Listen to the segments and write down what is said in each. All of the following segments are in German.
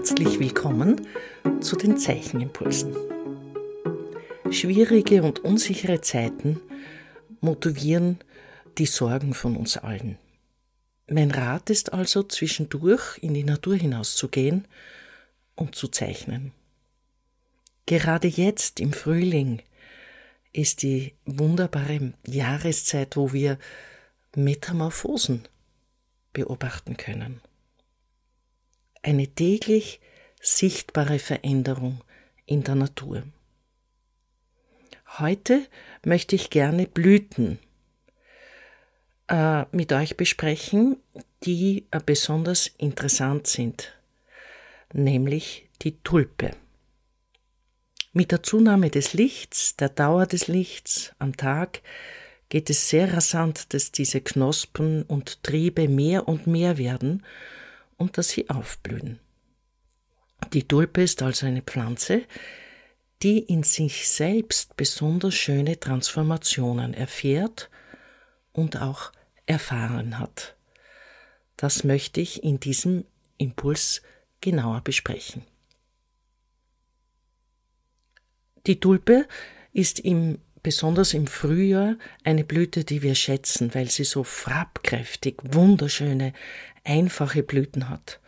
herzlich willkommen zu den Zeichenimpulsen. Schwierige und unsichere Zeiten motivieren die Sorgen von uns allen. Mein Rat ist also, zwischendurch in die Natur hinauszugehen und zu zeichnen. Gerade jetzt im Frühling ist die wunderbare Jahreszeit, wo wir Metamorphosen beobachten können. Eine täglich sichtbare Veränderung in der Natur. Heute möchte ich gerne Blüten äh, mit euch besprechen, die äh, besonders interessant sind, nämlich die Tulpe. Mit der Zunahme des Lichts, der Dauer des Lichts am Tag, geht es sehr rasant, dass diese Knospen und Triebe mehr und mehr werden und dass sie aufblühen. Die Tulpe ist also eine Pflanze, die in sich selbst besonders schöne Transformationen erfährt und auch erfahren hat. Das möchte ich in diesem Impuls genauer besprechen. Die Tulpe ist im besonders im Frühjahr eine Blüte, die wir schätzen, weil sie so farbkräftig, wunderschöne, einfache Blüten hat.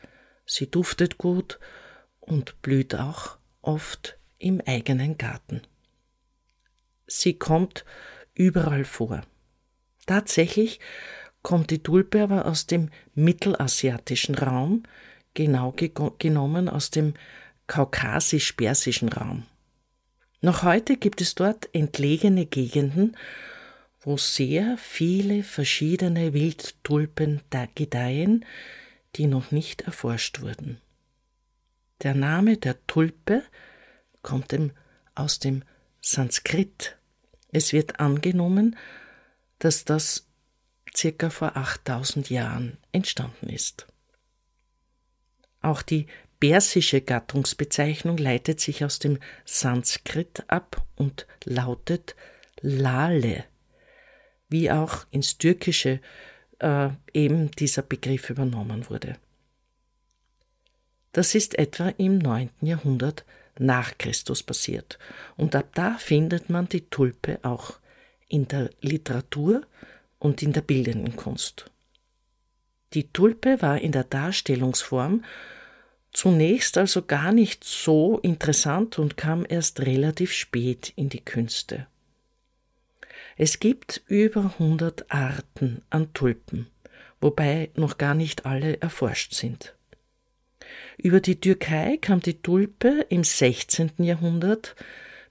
Sie duftet gut und blüht auch oft im eigenen Garten. Sie kommt überall vor. Tatsächlich kommt die Tulpe aber aus dem mittelasiatischen Raum, genau genommen aus dem kaukasisch-persischen Raum. Noch heute gibt es dort entlegene Gegenden, wo sehr viele verschiedene Wildtulpen gedeihen, die noch nicht erforscht wurden. Der Name der Tulpe kommt aus dem Sanskrit. Es wird angenommen, dass das circa vor 8000 Jahren entstanden ist. Auch die persische Gattungsbezeichnung leitet sich aus dem Sanskrit ab und lautet Lale, wie auch ins Türkische äh, eben dieser Begriff übernommen wurde. Das ist etwa im 9. Jahrhundert nach Christus passiert, und ab da findet man die Tulpe auch in der Literatur und in der bildenden Kunst. Die Tulpe war in der Darstellungsform zunächst also gar nicht so interessant und kam erst relativ spät in die Künste. Es gibt über 100 Arten an Tulpen, wobei noch gar nicht alle erforscht sind. Über die Türkei kam die Tulpe im 16. Jahrhundert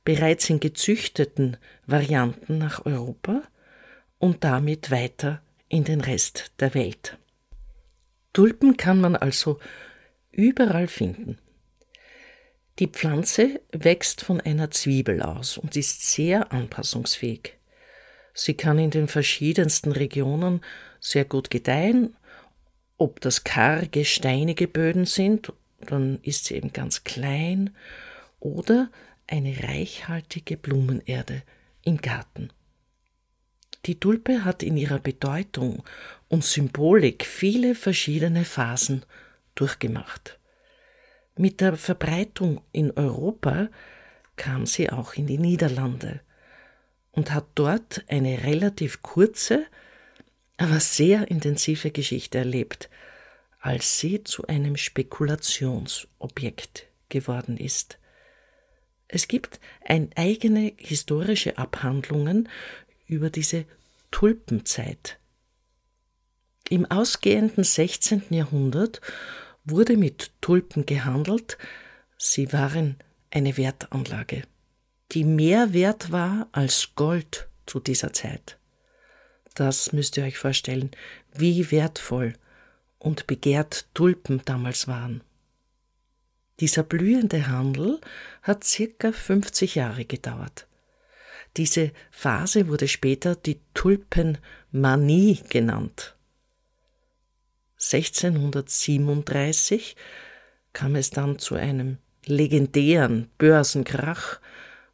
bereits in gezüchteten Varianten nach Europa und damit weiter in den Rest der Welt. Tulpen kann man also überall finden. Die Pflanze wächst von einer Zwiebel aus und ist sehr anpassungsfähig. Sie kann in den verschiedensten Regionen sehr gut gedeihen. Ob das karge, steinige Böden sind, dann ist sie eben ganz klein, oder eine reichhaltige Blumenerde im Garten. Die Tulpe hat in ihrer Bedeutung und Symbolik viele verschiedene Phasen durchgemacht. Mit der Verbreitung in Europa kam sie auch in die Niederlande und hat dort eine relativ kurze, aber sehr intensive Geschichte erlebt, als sie zu einem Spekulationsobjekt geworden ist. Es gibt ein eigene historische Abhandlungen über diese Tulpenzeit. Im ausgehenden 16. Jahrhundert wurde mit Tulpen gehandelt, sie waren eine Wertanlage, die mehr wert war als Gold zu dieser Zeit. Das müsst ihr euch vorstellen, wie wertvoll und begehrt Tulpen damals waren. Dieser blühende Handel hat circa 50 Jahre gedauert. Diese Phase wurde später die Tulpenmanie genannt. 1637 kam es dann zu einem legendären Börsenkrach,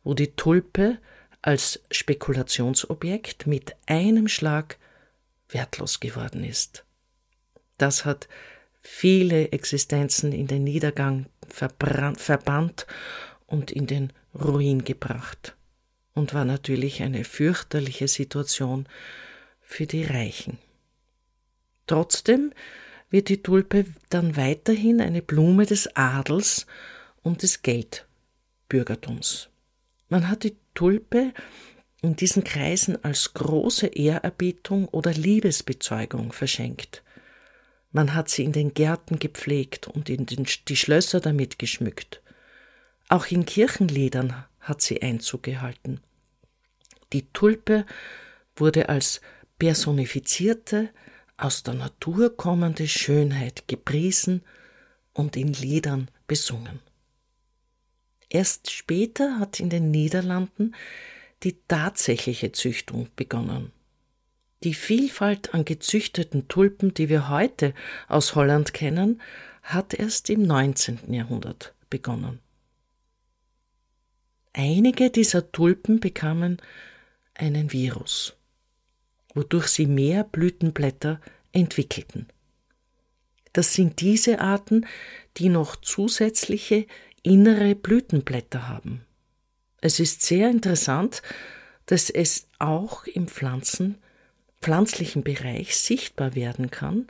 wo die Tulpe als Spekulationsobjekt mit einem Schlag wertlos geworden ist. Das hat viele Existenzen in den Niedergang verbannt und in den Ruin gebracht und war natürlich eine fürchterliche Situation für die Reichen. Trotzdem wird die Tulpe dann weiterhin eine Blume des Adels und des Geldbürgertums. Man hat die Tulpe in diesen Kreisen als große Ehrerbietung oder Liebesbezeugung verschenkt. Man hat sie in den Gärten gepflegt und in den, die Schlösser damit geschmückt. Auch in Kirchenliedern hat sie Einzug gehalten. Die Tulpe wurde als personifizierte, aus der Natur kommende Schönheit gepriesen und in Liedern besungen. Erst später hat in den Niederlanden die tatsächliche Züchtung begonnen. Die Vielfalt an gezüchteten Tulpen, die wir heute aus Holland kennen, hat erst im 19. Jahrhundert begonnen. Einige dieser Tulpen bekamen einen Virus, wodurch sie mehr Blütenblätter entwickelten. Das sind diese Arten, die noch zusätzliche innere Blütenblätter haben. Es ist sehr interessant, dass es auch im Pflanzen, pflanzlichen Bereich sichtbar werden kann,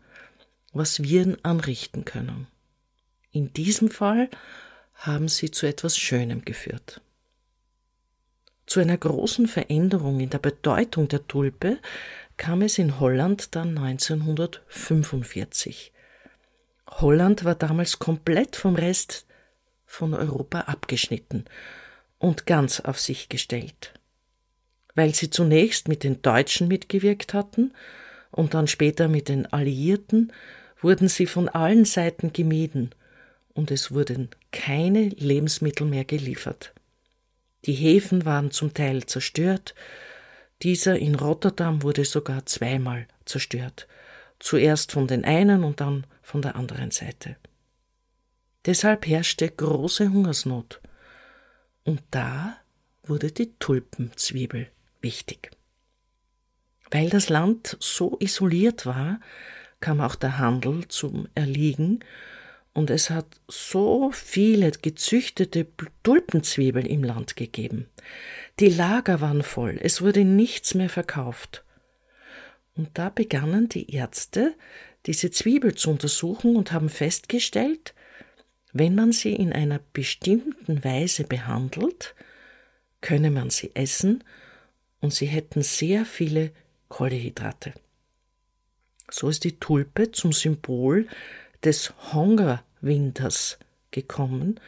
was Viren anrichten können. In diesem Fall haben sie zu etwas Schönem geführt. Zu einer großen Veränderung in der Bedeutung der Tulpe kam es in Holland dann 1945. Holland war damals komplett vom Rest von Europa abgeschnitten und ganz auf sich gestellt. Weil sie zunächst mit den Deutschen mitgewirkt hatten und dann später mit den Alliierten, wurden sie von allen Seiten gemieden und es wurden keine Lebensmittel mehr geliefert. Die Häfen waren zum Teil zerstört, dieser in Rotterdam wurde sogar zweimal zerstört, zuerst von den einen und dann von der anderen Seite. Deshalb herrschte große Hungersnot. Und da wurde die Tulpenzwiebel wichtig. Weil das Land so isoliert war, kam auch der Handel zum Erliegen und es hat so viele gezüchtete Tulpenzwiebeln im Land gegeben. Die Lager waren voll, es wurde nichts mehr verkauft. Und da begannen die Ärzte, diese Zwiebel zu untersuchen und haben festgestellt, wenn man sie in einer bestimmten Weise behandelt, könne man sie essen und sie hätten sehr viele Kohlenhydrate. So ist die Tulpe zum Symbol des Hungerwinters gekommen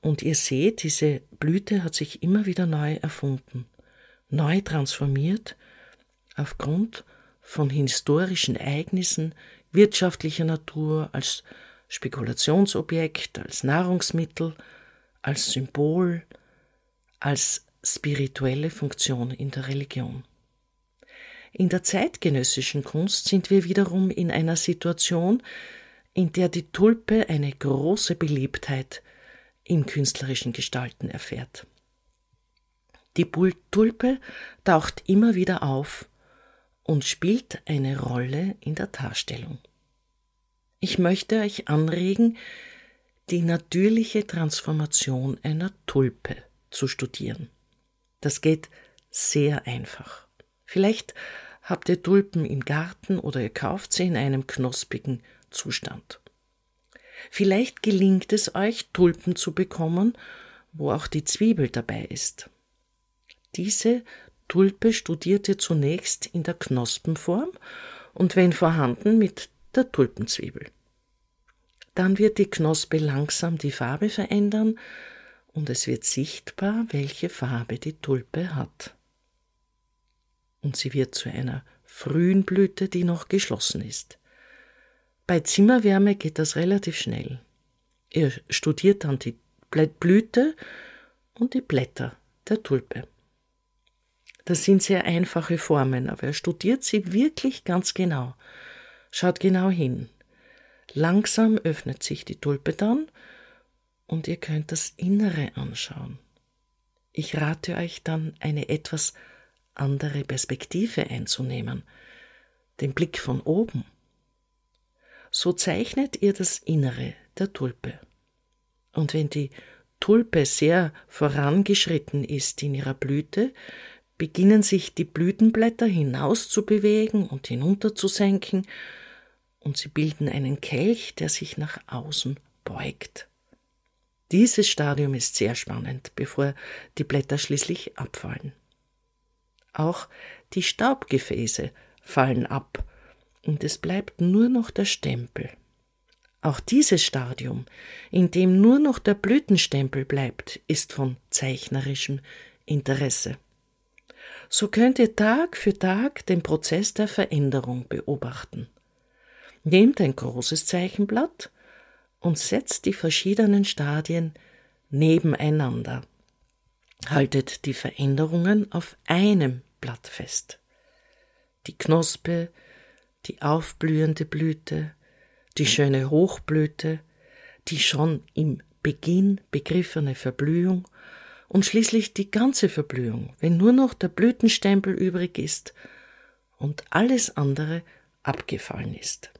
und ihr seht, diese Blüte hat sich immer wieder neu erfunden, neu transformiert aufgrund von historischen Ereignissen wirtschaftlicher Natur als Spekulationsobjekt, als Nahrungsmittel, als Symbol, als spirituelle Funktion in der Religion. In der zeitgenössischen Kunst sind wir wiederum in einer Situation, in der die Tulpe eine große Beliebtheit in künstlerischen Gestalten erfährt. Die Tulpe taucht immer wieder auf und spielt eine Rolle in der Darstellung. Ich möchte euch anregen, die natürliche Transformation einer Tulpe zu studieren. Das geht sehr einfach. Vielleicht habt ihr Tulpen im Garten oder ihr kauft sie in einem knospigen Zustand. Vielleicht gelingt es euch, Tulpen zu bekommen, wo auch die Zwiebel dabei ist. Diese Tulpe studiert ihr zunächst in der Knospenform und wenn vorhanden mit der Tulpenzwiebel. Dann wird die Knospe langsam die Farbe verändern und es wird sichtbar, welche Farbe die Tulpe hat. Und sie wird zu einer frühen Blüte, die noch geschlossen ist. Bei Zimmerwärme geht das relativ schnell. Ihr studiert dann die Blüte und die Blätter der Tulpe. Das sind sehr einfache Formen, aber er studiert sie wirklich ganz genau. Schaut genau hin. Langsam öffnet sich die Tulpe dann und ihr könnt das Innere anschauen. Ich rate euch dann, eine etwas andere Perspektive einzunehmen, den Blick von oben. So zeichnet ihr das Innere der Tulpe. Und wenn die Tulpe sehr vorangeschritten ist in ihrer Blüte, beginnen sich die Blütenblätter hinaus zu bewegen und hinunter zu senken, und sie bilden einen Kelch, der sich nach außen beugt. Dieses Stadium ist sehr spannend, bevor die Blätter schließlich abfallen. Auch die Staubgefäße fallen ab und es bleibt nur noch der Stempel. Auch dieses Stadium, in dem nur noch der Blütenstempel bleibt, ist von zeichnerischem Interesse. So könnt ihr Tag für Tag den Prozess der Veränderung beobachten. Nehmt ein großes Zeichenblatt und setzt die verschiedenen Stadien nebeneinander. Haltet die Veränderungen auf einem Blatt fest. Die Knospe, die aufblühende Blüte, die schöne Hochblüte, die schon im Beginn begriffene Verblühung und schließlich die ganze Verblühung, wenn nur noch der Blütenstempel übrig ist und alles andere abgefallen ist.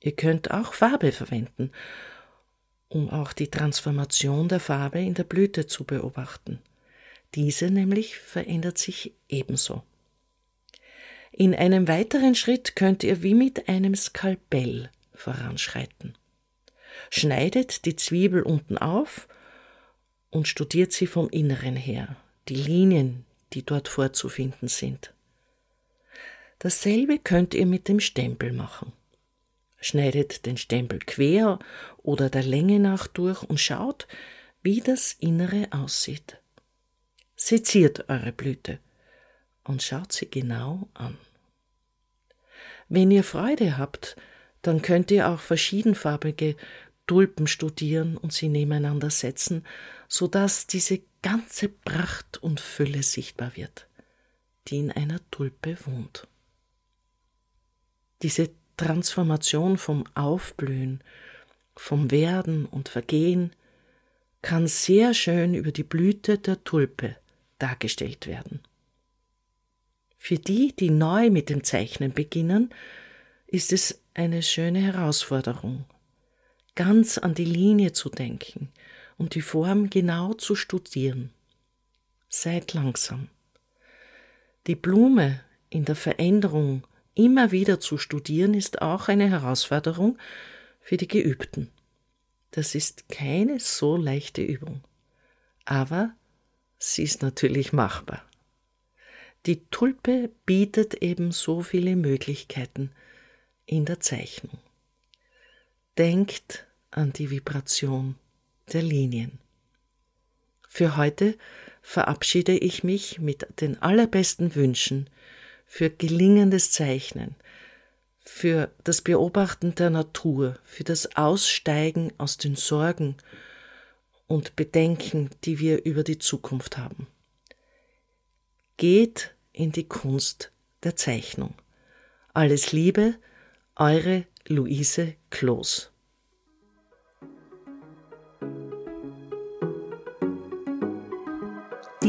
Ihr könnt auch Farbe verwenden, um auch die Transformation der Farbe in der Blüte zu beobachten. Diese nämlich verändert sich ebenso. In einem weiteren Schritt könnt ihr wie mit einem Skalpell voranschreiten. Schneidet die Zwiebel unten auf und studiert sie vom Inneren her, die Linien, die dort vorzufinden sind. Dasselbe könnt ihr mit dem Stempel machen. Schneidet den Stempel quer oder der Länge nach durch und schaut, wie das Innere aussieht. Seziert eure Blüte und schaut sie genau an. Wenn ihr Freude habt, dann könnt ihr auch verschiedenfarbige Tulpen studieren und sie nebeneinander setzen, so dass diese ganze Pracht und Fülle sichtbar wird, die in einer Tulpe wohnt. Diese Transformation vom Aufblühen, vom Werden und Vergehen kann sehr schön über die Blüte der Tulpe dargestellt werden. Für die, die neu mit dem Zeichnen beginnen, ist es eine schöne Herausforderung, ganz an die Linie zu denken und die Form genau zu studieren. Seid langsam. Die Blume in der Veränderung immer wieder zu studieren, ist auch eine Herausforderung für die Geübten. Das ist keine so leichte Übung, aber sie ist natürlich machbar. Die Tulpe bietet eben so viele Möglichkeiten in der Zeichnung. Denkt an die Vibration der Linien. Für heute verabschiede ich mich mit den allerbesten Wünschen für gelingendes Zeichnen, für das Beobachten der Natur, für das Aussteigen aus den Sorgen und Bedenken, die wir über die Zukunft haben. Geht in die Kunst der Zeichnung. Alles Liebe, eure Luise Kloß.